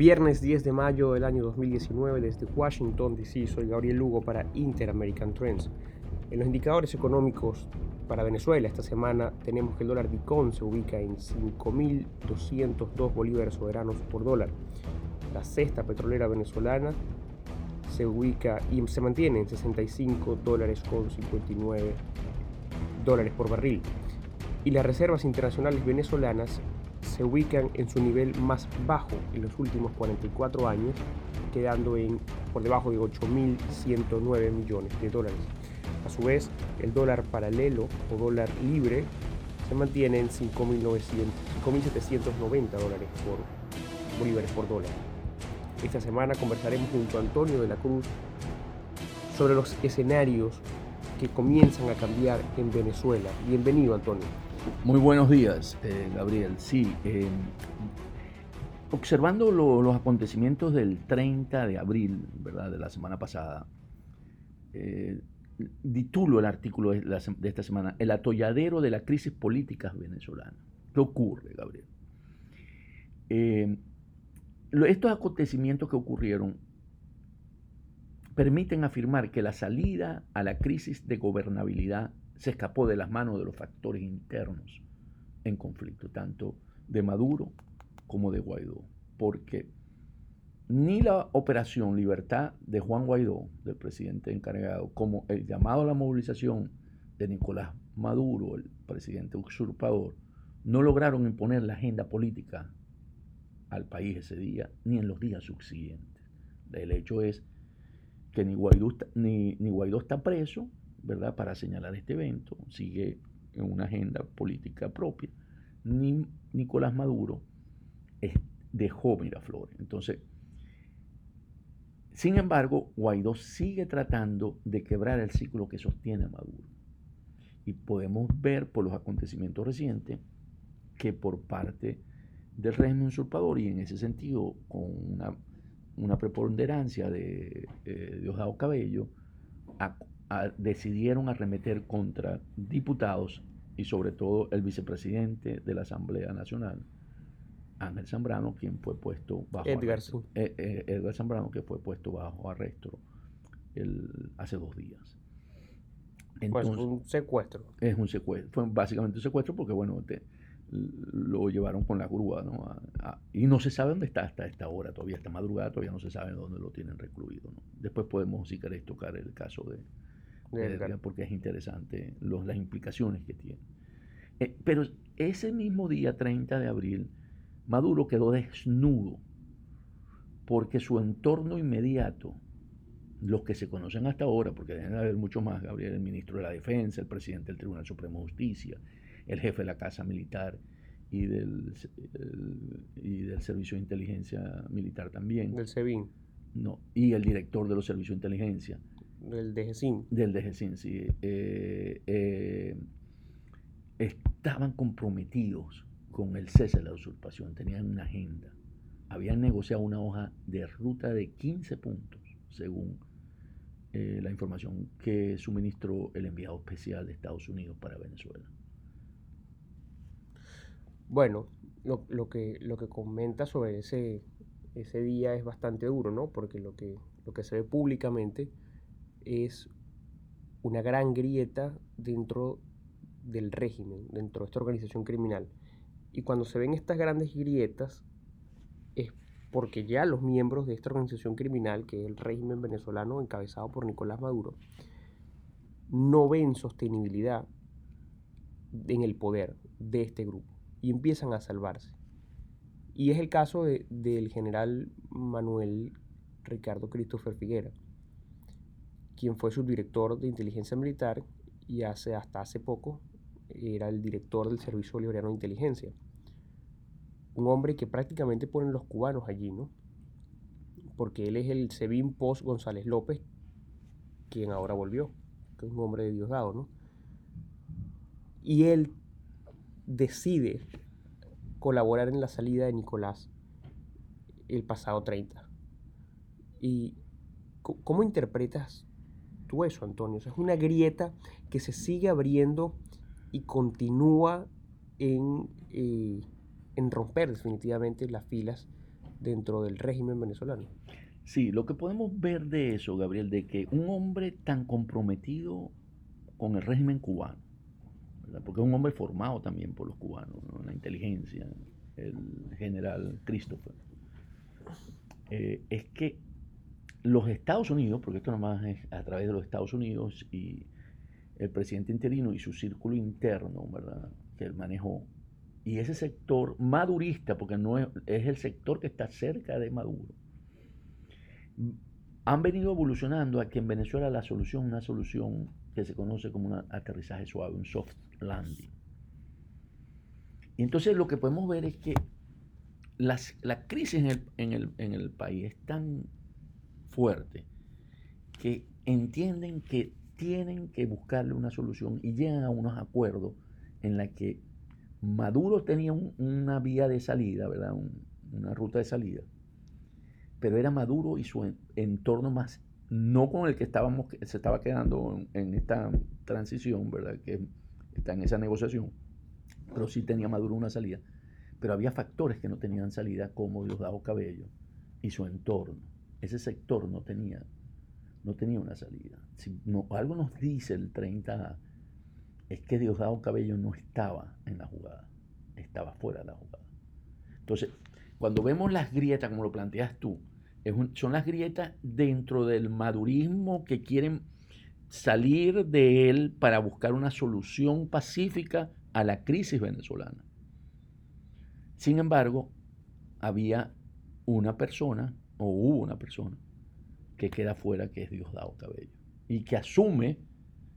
Viernes 10 de mayo del año 2019 desde Washington, D.C. Soy Gabriel Lugo para Inter-American Trends. En los indicadores económicos para Venezuela esta semana tenemos que el dólar Dicón se ubica en 5.202 bolívares soberanos por dólar. La cesta petrolera venezolana se ubica y se mantiene en 65 dólares con 59 dólares por barril. Y las reservas internacionales venezolanas se ubican en su nivel más bajo en los últimos 44 años, quedando en, por debajo de 8.109 millones de dólares. A su vez, el dólar paralelo o dólar libre se mantiene en 5.790 dólares por bolívares por dólar. Esta semana conversaremos junto a Antonio de la Cruz sobre los escenarios que comienzan a cambiar en Venezuela. Bienvenido, Antonio. Muy buenos días, eh, Gabriel. Sí, eh, observando los acontecimientos del 30 de abril, ¿verdad? De la semana pasada, eh, titulo el artículo de, esta semana, El atolladero de la crisis política venezolana. ¿Qué ocurre, Gabriel? Eh, estos acontecimientos que ocurrieron permiten afirmar que la salida a la crisis de gobernabilidad se escapó de las manos de los factores internos en conflicto, tanto de Maduro como de Guaidó, porque ni la operación Libertad de Juan Guaidó, del presidente encargado, como el llamado a la movilización de Nicolás Maduro, el presidente usurpador, no lograron imponer la agenda política al país ese día, ni en los días subsiguientes. El hecho es que ni Guaidó, ni, Guaidó está preso, ¿verdad?, para señalar este evento, sigue en una agenda política propia, ni Nicolás Maduro dejó Miraflores. Entonces, sin embargo, Guaidó sigue tratando de quebrar el ciclo que sostiene a Maduro. Y podemos ver por los acontecimientos recientes que por parte del régimen usurpador y en ese sentido con una, preponderancia de eh, Diosdado Cabello, decidieron arremeter contra diputados y sobre todo el vicepresidente de la Asamblea Nacional, Ángel Zambrano, quien fue puesto bajo Edgar, arresto. Eh, eh, Edgar Zambrano, que fue puesto bajo arresto el, hace dos días. pues un secuestro. Es un secuestro. Fue básicamente un secuestro porque, bueno, lo llevaron con la grúa, ¿no? y no se sabe dónde está hasta esta hora, todavía esta madrugada, todavía no se sabe dónde lo tienen recluido, ¿no? Después podemos, si queréis, tocar el caso de, porque es interesante los, las implicaciones que tiene. Eh, pero ese mismo día, 30 de abril, Maduro quedó desnudo porque su entorno inmediato, los que se conocen hasta ahora, porque deben haber mucho más, Gabriel, el ministro de la Defensa, el presidente del Tribunal Supremo de Justicia, el jefe de la Casa Militar y del, y del Servicio de Inteligencia Militar también. Del SEBIN. No, y el director de los Servicios de Inteligencia del DGCIN. Del DGCIN, sí. Eh, eh, estaban comprometidos con el cese de la usurpación, tenían una agenda. Habían negociado una hoja de ruta de 15 puntos, según eh, la información que suministró el enviado especial de Estados Unidos para Venezuela. Bueno, lo, lo, que, lo que comenta sobre ese, ese día es bastante duro, ¿no? Porque lo que, lo que se ve públicamente es una gran grieta dentro del régimen, dentro de esta organización criminal. Y cuando se ven estas grandes grietas es porque ya los miembros de esta organización criminal, que es el régimen venezolano encabezado por Nicolás Maduro, no ven sostenibilidad en el poder de este grupo y empiezan a salvarse. Y es el caso del general Manuel Ricardo Christopher Figuera, quien fue subdirector de inteligencia militar y hace, hasta hace poco era el director del Servicio Bolivariano de Inteligencia. Un hombre que prácticamente ponen los cubanos allí, ¿no? Porque él es el Sebin Post González López, quien ahora volvió, que es un hombre de Diosdado, ¿no? Y él decide colaborar en la salida de Nicolás el pasado 30. ¿Y cómo interpretas eso, Antonio. es una grieta que se sigue abriendo y continúa en, eh, en romper definitivamente las filas dentro del régimen venezolano. Sí, lo que podemos ver de eso, Gabriel, de que un hombre tan comprometido con el régimen cubano, porque es un hombre formado también por los cubanos, la inteligencia, el general Christopher, eh, es que los Estados Unidos, porque esto nomás es a través de los Estados Unidos y el presidente interino y su círculo interno, ¿verdad? Que él manejó. Y ese sector madurista, porque no es, el sector que está cerca de Maduro, han venido evolucionando a que en Venezuela la solución una solución que se conoce como un aterrizaje suave, un soft landing. Y entonces lo que podemos ver es que la crisis en el, país es tan fuerte que entienden que tienen que buscarle una solución y llegan a unos acuerdos en la que Maduro tenía una vía de salida, ¿verdad? una ruta de salida, pero era Maduro y su entorno más, no con el que estábamos, se estaba quedando en, esta transición, ¿verdad? Que está en esa negociación, pero sí tenía Maduro una salida. Pero había factores que no tenían salida, como Diosdado Cabello y su entorno. Ese sector no tenía, no tenía una salida. Si no, algo nos dice el 30A, es que Diosdado Cabello no estaba en la jugada, estaba fuera de la jugada. Entonces, cuando vemos las grietas, como lo planteas tú, son las grietas dentro del madurismo que quieren salir de él para buscar una solución pacífica a la crisis venezolana. Sin embargo, había una persona, o hubo una persona, que queda fuera, que es Diosdado Cabello, y que asume,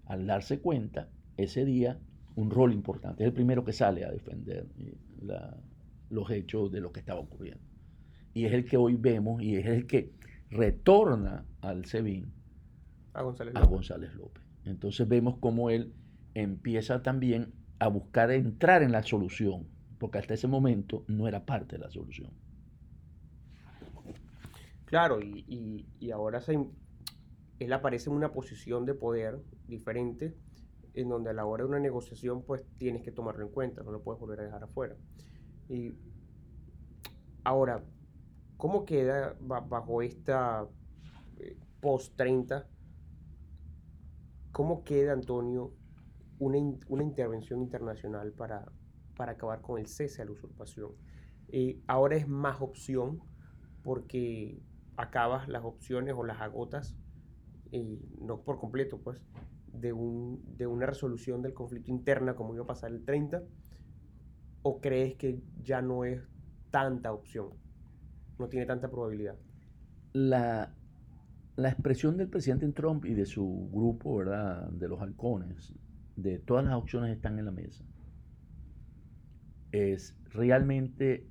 al darse cuenta, ese día, un rol importante. Es el primero que sale a defender eh, los hechos de lo que estaba ocurriendo y es el que hoy vemos y es el que retorna al SEBIN a González, a González López. Entonces vemos cómo él empieza también a buscar entrar en la solución, porque hasta ese momento no era parte de la solución. Claro, y, ahora se, él aparece en una posición de poder diferente, en donde a la hora de una negociación pues tienes que tomarlo en cuenta, no lo puedes volver a dejar afuera. Y ahora, ¿Cómo queda bajo esta eh, post-30? ¿Cómo queda, Antonio, una, intervención internacional para, para, acabar con el cese a la usurpación? Eh, ahora es más opción porque acabas las opciones o las agotas, eh, no por completo, pues, de, un, de una resolución del conflicto interna como iba a pasar el 30, o crees que ya no es tanta opción? no tiene tanta probabilidad. La, expresión del presidente Trump y de su grupo, ¿verdad? De los halcones, de todas las opciones están en la mesa. Es realmente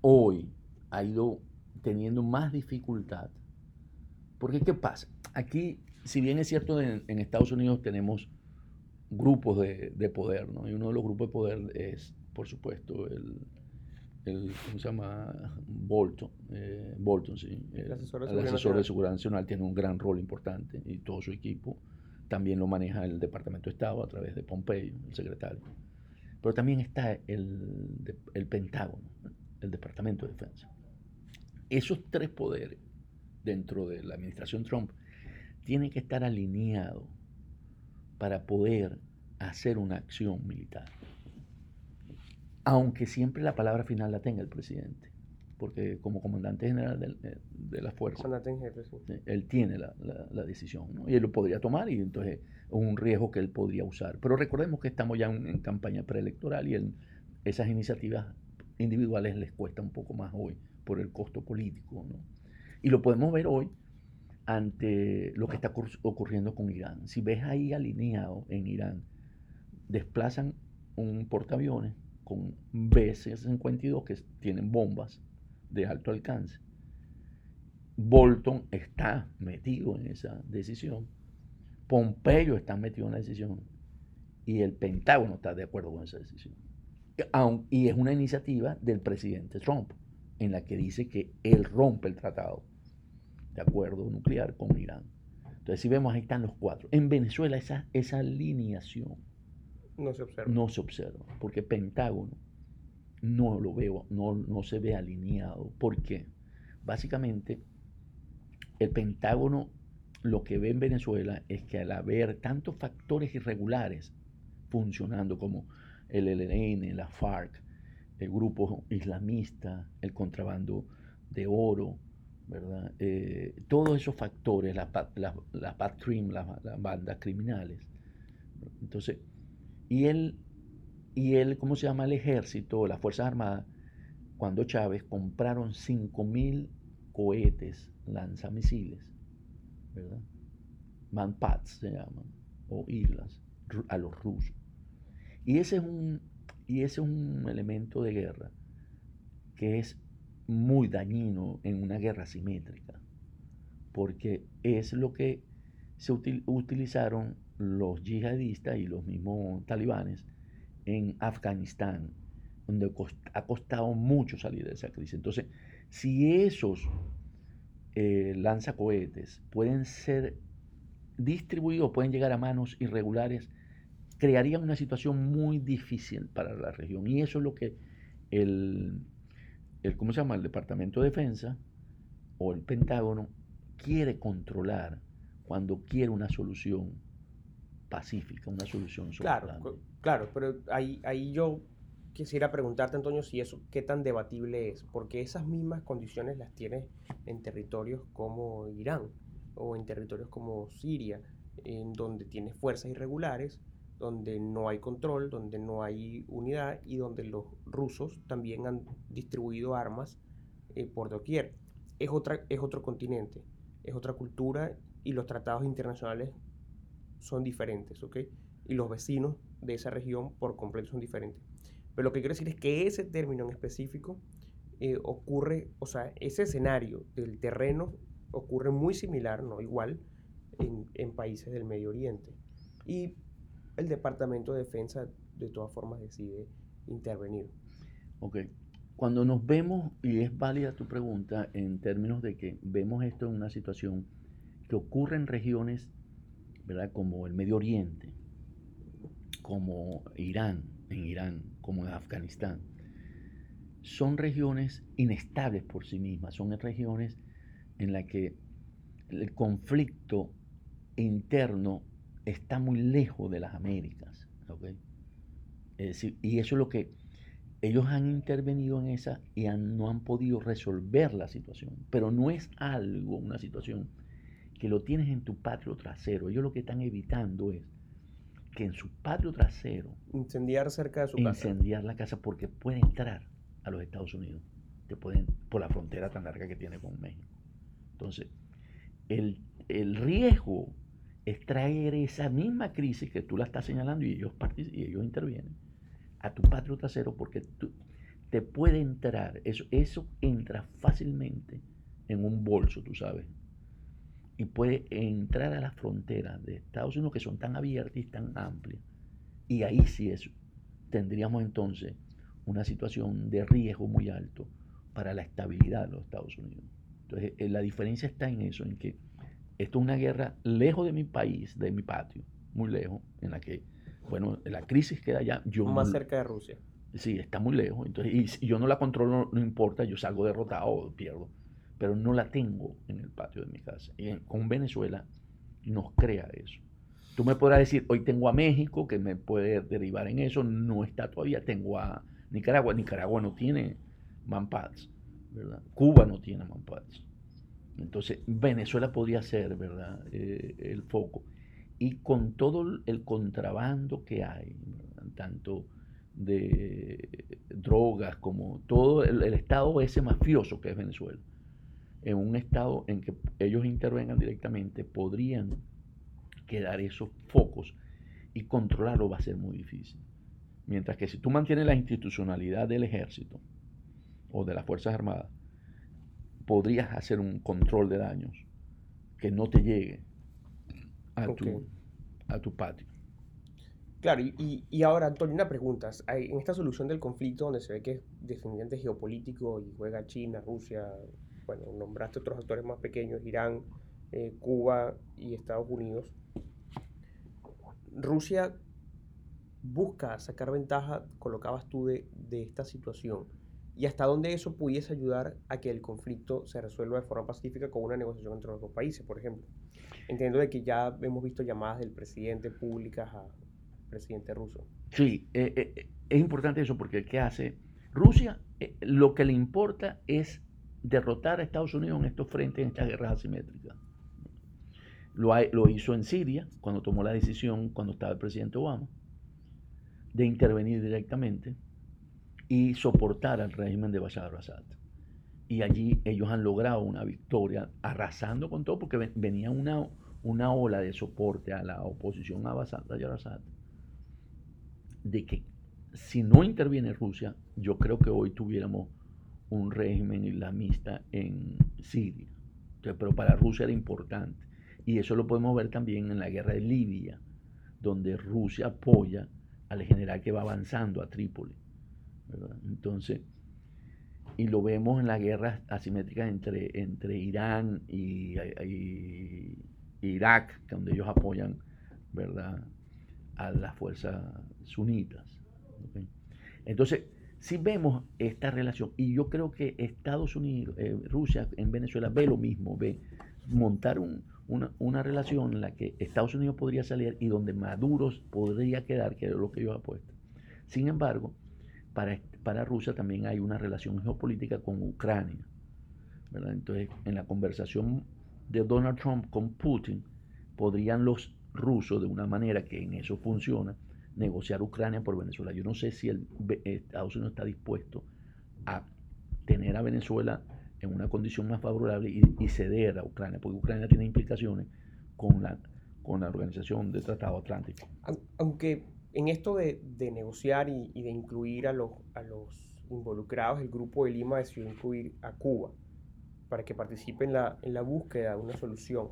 hoy ha ido teniendo más dificultad. Porque, ¿qué pasa? Aquí, si bien es cierto, en, Estados Unidos tenemos grupos de, de, poder, ¿no? Y uno de los grupos de poder es, por supuesto, el, el, ¿cómo se llama? Bolton, eh, Bolton sí. El, asesor, de, seguridad nacional tiene un gran rol importante y todo su equipo. También lo maneja el Departamento de Estado a través de Pompeo, el secretario. Pero también está el, el Pentágono, el Departamento de Defensa. Esos tres poderes dentro de la administración Trump tienen que estar alineados para poder hacer una acción militar. Aunque siempre la palabra final la tenga el presidente, porque como comandante general de, de la fuerza, él tiene la, decisión, y él lo podría tomar y entonces es un riesgo que él podría usar. Pero recordemos que estamos ya en, campaña preelectoral y esas iniciativas individuales les cuesta un poco más hoy por el costo político. Y lo podemos ver hoy ante lo que está ocurriendo con Irán. Si ves ahí alineado en Irán, desplazan un portaaviones con B-52 que tienen bombas de alto alcance. Bolton está metido en esa decisión. Pompeyo está metido en la decisión. Y el Pentágono está de acuerdo con esa decisión. Y es una iniciativa del presidente Trump, en la que dice que él rompe el tratado de acuerdo nuclear con Irán. Entonces, si vemos, ahí están los cuatro. En Venezuela, esa, esa alineación no se observa. No se observa, porque Pentágono no lo veo, no, no se ve alineado. ¿Por qué? Básicamente, el Pentágono lo que ve en Venezuela es que al haber tantos factores irregulares funcionando como el ELN, la FARC, el grupo islamista, el contrabando de oro, ¿verdad? Eh, todos esos factores, las la, la, las bandas criminales. Entonces, y él, y él, ¿cómo se llama? El ejército, las Fuerzas Armadas, cuando Chávez compraron 5.000 cohetes lanzamisiles, ¿verdad? Manpads se llaman, o islas, a los rusos. Y ese es un, y ese es un elemento de guerra que es muy dañino en una guerra simétrica, porque es lo que se utilizaron los yihadistas y los mismos talibanes en Afganistán, donde ha costado mucho salir de esa crisis. Entonces, si esos eh, lanzacohetes pueden ser distribuidos, pueden llegar a manos irregulares, crearían una situación muy difícil para la región. Y eso es lo que el, el ¿cómo se llama? El Departamento de Defensa o el Pentágono quiere controlar cuando quiere una solución pacífica, una solución Claro, claro, pero ahí, ahí yo quisiera preguntarte, Antonio, si eso qué tan debatible es, porque esas mismas condiciones las tienes en territorios como Irán o en territorios como Siria, en donde tienes fuerzas irregulares, donde no hay control, donde no hay unidad y donde los rusos también han distribuido armas eh, por doquier. Es, otra, es otro continente, es otra cultura y los tratados internacionales son diferentes, ¿ok? Y los vecinos de esa región por completo son diferentes. Pero lo que quiero decir es que ese término en específico eh, ocurre, o sea, ese escenario del terreno ocurre muy similar, no igual, en, en países del Medio Oriente. Y el Departamento de Defensa de todas formas decide intervenir. Ok. Cuando nos vemos, y es válida tu pregunta en términos de que vemos esto en una situación que ocurre en regiones, ¿verdad? Como el Medio Oriente, como Irán, en Irán, como en Afganistán, son regiones inestables por sí mismas, son regiones en las que el conflicto interno está muy lejos de las Américas. y eso es lo que ellos han intervenido en esa y no han podido resolver la situación. Pero no es algo, una situación que lo tienes en tu patio trasero. Ellos lo que están evitando es que en su patio trasero... Incendiar cerca de su casa. Incendiar la casa porque puede entrar a los Estados Unidos. Te pueden, por la frontera tan larga que tiene con México. Entonces, el, el riesgo es traer esa misma crisis que tú la estás señalando y ellos, y ellos intervienen a tu patio trasero porque tú, te puede entrar, eso, eso entra fácilmente en un bolso, tú sabes, y puede entrar a las fronteras de Estados Unidos que son tan abiertas y tan amplias. Y ahí sí es, tendríamos entonces una situación de riesgo muy alto para la estabilidad de los Estados Unidos. Entonces, eh, la diferencia está en eso, en que esto es una guerra lejos de mi país, de mi patio, muy lejos, en la que, bueno, la crisis queda allá. Yo Más cerca de Rusia. Sí, está muy lejos. Entonces, y yo no la controlo, no, importa, yo salgo derrotado o pierdo. Pero no la tengo en el patio de mi casa. Y con Venezuela nos crea eso. Tú me podrás decir, hoy tengo a México, que me puede derivar en eso. No está todavía. Tengo a Nicaragua. Nicaragua no tiene manpads, ¿verdad? Cuba no tiene manpads. Entonces, Venezuela podría ser, ¿verdad?, eh, el foco. Y con todo el contrabando que hay, tanto de drogas como todo el, estado ese mafioso que es Venezuela, en un estado en que ellos intervengan directamente, podrían quedar esos focos y controlarlo va a ser muy difícil. Mientras que si tú mantienes la institucionalidad del ejército o de las Fuerzas Armadas, podrías hacer un control de daños que no te llegue a, tu, a tu patio. Claro, y, y, ahora, Antonio, una pregunta. En esta solución del conflicto, donde se ve que es definitivamente geopolítico y juega China, Rusia, bueno, nombraste otros actores más pequeños, Irán, eh, Cuba y Estados Unidos. Rusia busca sacar ventaja, colocabas tú, de, de esta situación? Y hasta dónde eso pudiese ayudar a que el conflicto se resuelva de forma pacífica con una negociación entre los dos países, por ejemplo. Entiendo de que ya hemos visto llamadas del presidente públicas al presidente ruso. Sí, eh, eh, es importante eso porque ¿qué hace? Rusia eh, lo que le importa es derrotar a Estados Unidos en estos frentes, en estas guerras asimétricas. Lo hizo en Siria, cuando tomó la decisión, cuando estaba el presidente Obama, de intervenir directamente y soportar al régimen de Bashar al-Assad. Y allí ellos han logrado una victoria, arrasando con todo, porque venía una, una ola de soporte a la oposición a Bashar al-Assad, de que si no interviene Rusia, yo creo que hoy tuviéramos un régimen islamista en Siria. pero para Rusia era importante. Y eso lo podemos ver también en la guerra de Libia, donde Rusia apoya al general que va avanzando a Trípoli. Entonces, y lo vemos en las guerras asimétricas entre, entre Irán y, Irak, donde ellos apoyan ¿verdad? a las fuerzas sunitas. Entonces, si vemos esta relación, y yo creo que Estados Unidos, eh, Rusia en Venezuela ve lo mismo, ve montar una, una, relación en la que Estados Unidos podría salir y donde Maduro podría quedar, que es lo que ellos apuestan. Sin embargo, para, Rusia también hay una relación geopolítica con Ucrania. Entonces, en la conversación de Donald Trump con Putin, podrían los rusos, de una manera que en eso funciona, negociar Ucrania por Venezuela. Yo no sé si el, Estados Unidos está dispuesto a tener a Venezuela en una condición más favorable y, ceder a Ucrania, porque Ucrania tiene implicaciones con la, con la Organización de Tratado Atlántico. Aunque en esto de, negociar y, de incluir a los, a los involucrados, el Grupo de Lima decidió incluir a Cuba para que participe en la, en la búsqueda de una solución.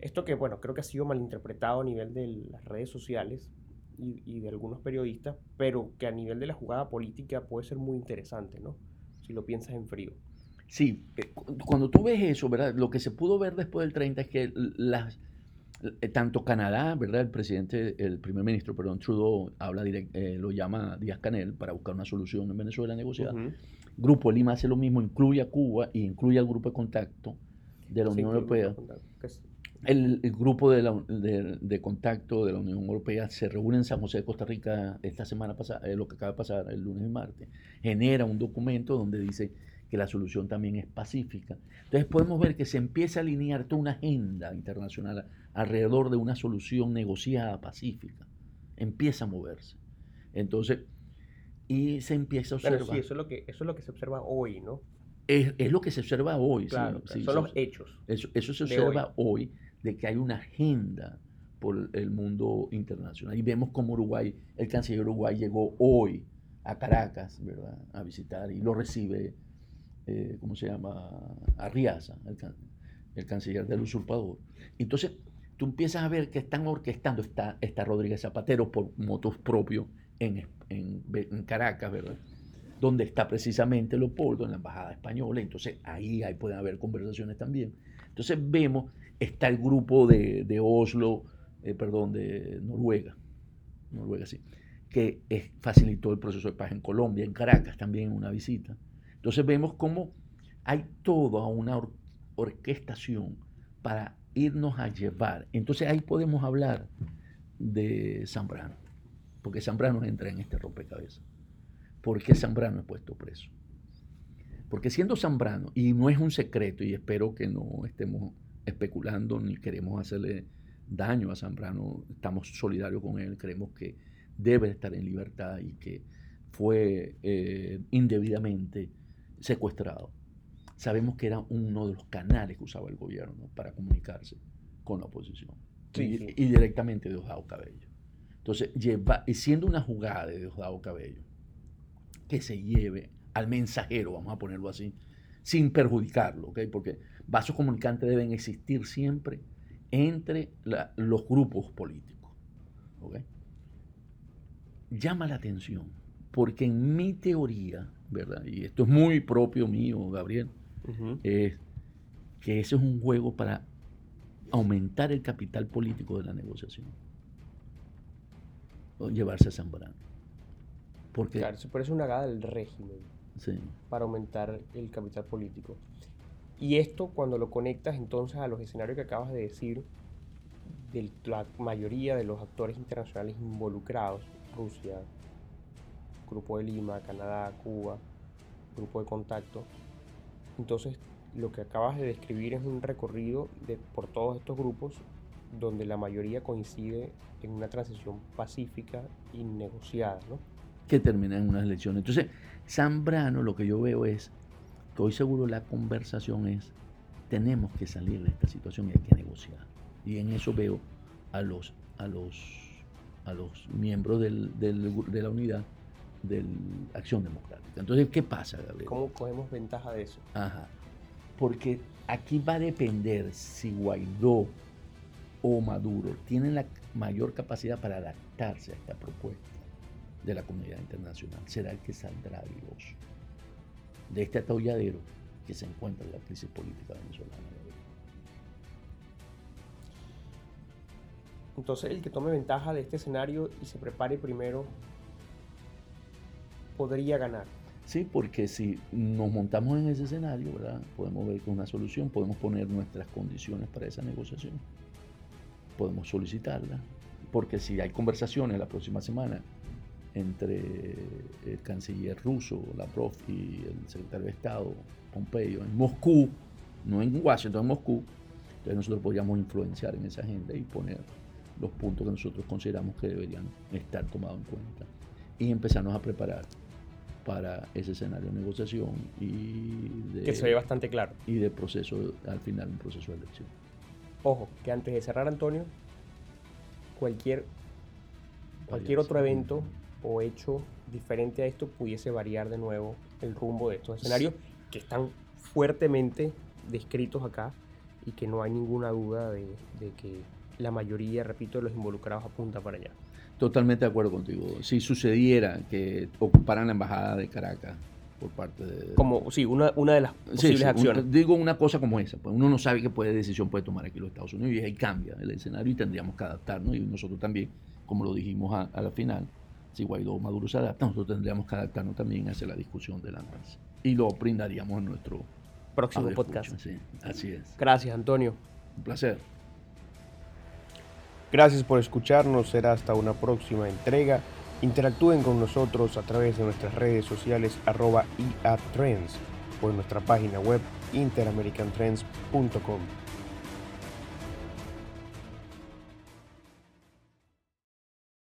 Esto que, bueno, creo que ha sido malinterpretado a nivel de las redes sociales y, de algunos periodistas, pero que a nivel de la jugada política puede ser muy interesante, ¿no? Si lo piensas en frío. Sí, eh, cuando tú ves eso, ¿verdad? Lo que se pudo ver después del 30 es que las, tanto Canadá, ¿verdad? El presidente, el primer ministro, perdón, Trudeau, habla eh, lo llama Díaz Canel para buscar una solución en Venezuela negociada. Grupo Lima hace lo mismo, incluye a Cuba y incluye al grupo de contacto de la Unión Europea. El, grupo de, de, contacto de la Unión Europea se reúne en San José de Costa Rica esta semana pasada, eh, lo que acaba de pasar el lunes y martes. Genera un documento donde dice que la solución también es pacífica. Entonces podemos ver que se empieza a alinear toda una agenda internacional alrededor de una solución negociada pacífica. Empieza a moverse. Entonces, y se empieza a observar. sí, eso es lo que, eso es lo que se observa hoy, ¿no? Es, es lo que se observa hoy. Claro, son los hechos. Eso, eso se observa hoy. de que hay una agenda por el mundo internacional. Y vemos como Uruguay, el canciller Uruguay llegó hoy a Caracas, ¿verdad? A visitar y lo recibe eh, ¿cómo se llama? Arriaza, el, el, canciller del usurpador. Entonces, tú empiezas a ver que están orquestando, está, está Rodríguez Zapatero por motos propios en, en, en, Caracas, ¿verdad? Donde está precisamente Leopoldo, en la Embajada Española. Entonces, ahí, ahí pueden haber conversaciones también. Entonces, vemos, está el grupo de, de Oslo, eh, perdón, de Noruega, Noruega, sí, que facilitó el proceso de paz en Colombia, en Caracas también, una visita. Entonces vemos cómo hay toda una orquestación para irnos a llevar. Entonces ahí podemos hablar de Zambrano, porque Zambrano entra en este rompecabezas. ¿Por qué Zambrano es puesto preso? Porque siendo Zambrano, y no es un secreto, y espero que no estemos especulando ni queremos hacerle daño a Zambrano, estamos solidarios con él, creemos que debe estar en libertad y que fue eh, indebidamente secuestrado. Sabemos que era uno de los canales que usaba el gobierno para comunicarse con la oposición. y, directamente de Diosdado Cabello. Entonces, lleva, y siendo una jugada de Diosdado Cabello, que se lleve al mensajero, vamos a ponerlo así, sin perjudicarlo, porque vasos comunicantes deben existir siempre entre los grupos políticos. Llama la atención, porque en mi teoría, ¿verdad? Y esto es muy propio mío, Gabriel, es que ese es un juego para aumentar el capital político de la negociación. llevarse a Zambrano. Porque, Claro, eso parece una gada del régimen sí, para aumentar el capital político. Y esto cuando lo conectas entonces a los escenarios que acabas de decir, de la mayoría de los actores internacionales involucrados, Rusia, Grupo de Lima, Canadá, Cuba, Grupo de Contacto, entonces lo que acabas de describir es un recorrido de, por todos estos grupos donde la mayoría coincide en una transición pacífica y negociada, ¿no? que termina en unas elecciones. Entonces, Zambrano lo que yo veo es, estoy seguro la conversación es, tenemos que salir de esta situación y hay que negociar. Y en eso veo a los, a los, a los miembros del- del de la unidad de Acción Democrática. Entonces, ¿qué pasa, Gabriel? ¿Cómo cogemos ventaja de eso? Ajá. Porque aquí va a depender si Guaidó o Maduro tienen la mayor capacidad para adaptarse a esta propuesta de la comunidad internacional. Será el que saldrá airoso de este atolladero que se encuentra en la crisis política venezolana. Entonces el que tome ventaja de este escenario y se prepare primero podría ganar. Sí, porque si nos montamos en ese escenario, ¿verdad? Podemos ver es una solución, podemos poner nuestras condiciones para esa negociación, podemos solicitarla, porque si hay conversaciones la próxima semana entre el canciller ruso, Lavrov, y el secretario de Estado, Pompeo, en Moscú, no en Washington, en Moscú, entonces nosotros podríamos influenciar en esa agenda y poner los puntos que nosotros consideramos que deberían estar tomados en cuenta y empezarnos a preparar para ese escenario de negociación y de, Que se ve bastante claro. y de proceso, al final un proceso de elección. Ojo, que antes de cerrar Antonio, cualquier, cualquier otro evento o hecho diferente a esto pudiese variar de nuevo el rumbo de estos escenarios que están fuertemente descritos acá y que no hay ninguna duda de, de que la mayoría, repito, de los involucrados apunta para allá. Totalmente de acuerdo contigo. Si sucediera que ocuparan la embajada de Caracas por parte de... Como, sí, una, una de las posibles sí, acciones. digo una cosa como esa, pues uno no sabe qué puede, decisión puede tomar aquí los Estados Unidos y ahí cambia el escenario y tendríamos que adaptarnos y nosotros también, como lo dijimos a, a la final, si Guaidó o Maduro se adaptan, nosotros tendríamos que adaptarnos también hacia la discusión de la mesa y lo brindaríamos en nuestro Próximo podcast. sí, así es. Gracias, Antonio. Un placer. Gracias por escucharnos. Será hasta una próxima entrega. Interactúen con nosotros a través de nuestras redes sociales arroba IATrends o en nuestra página web interamericantrends.com.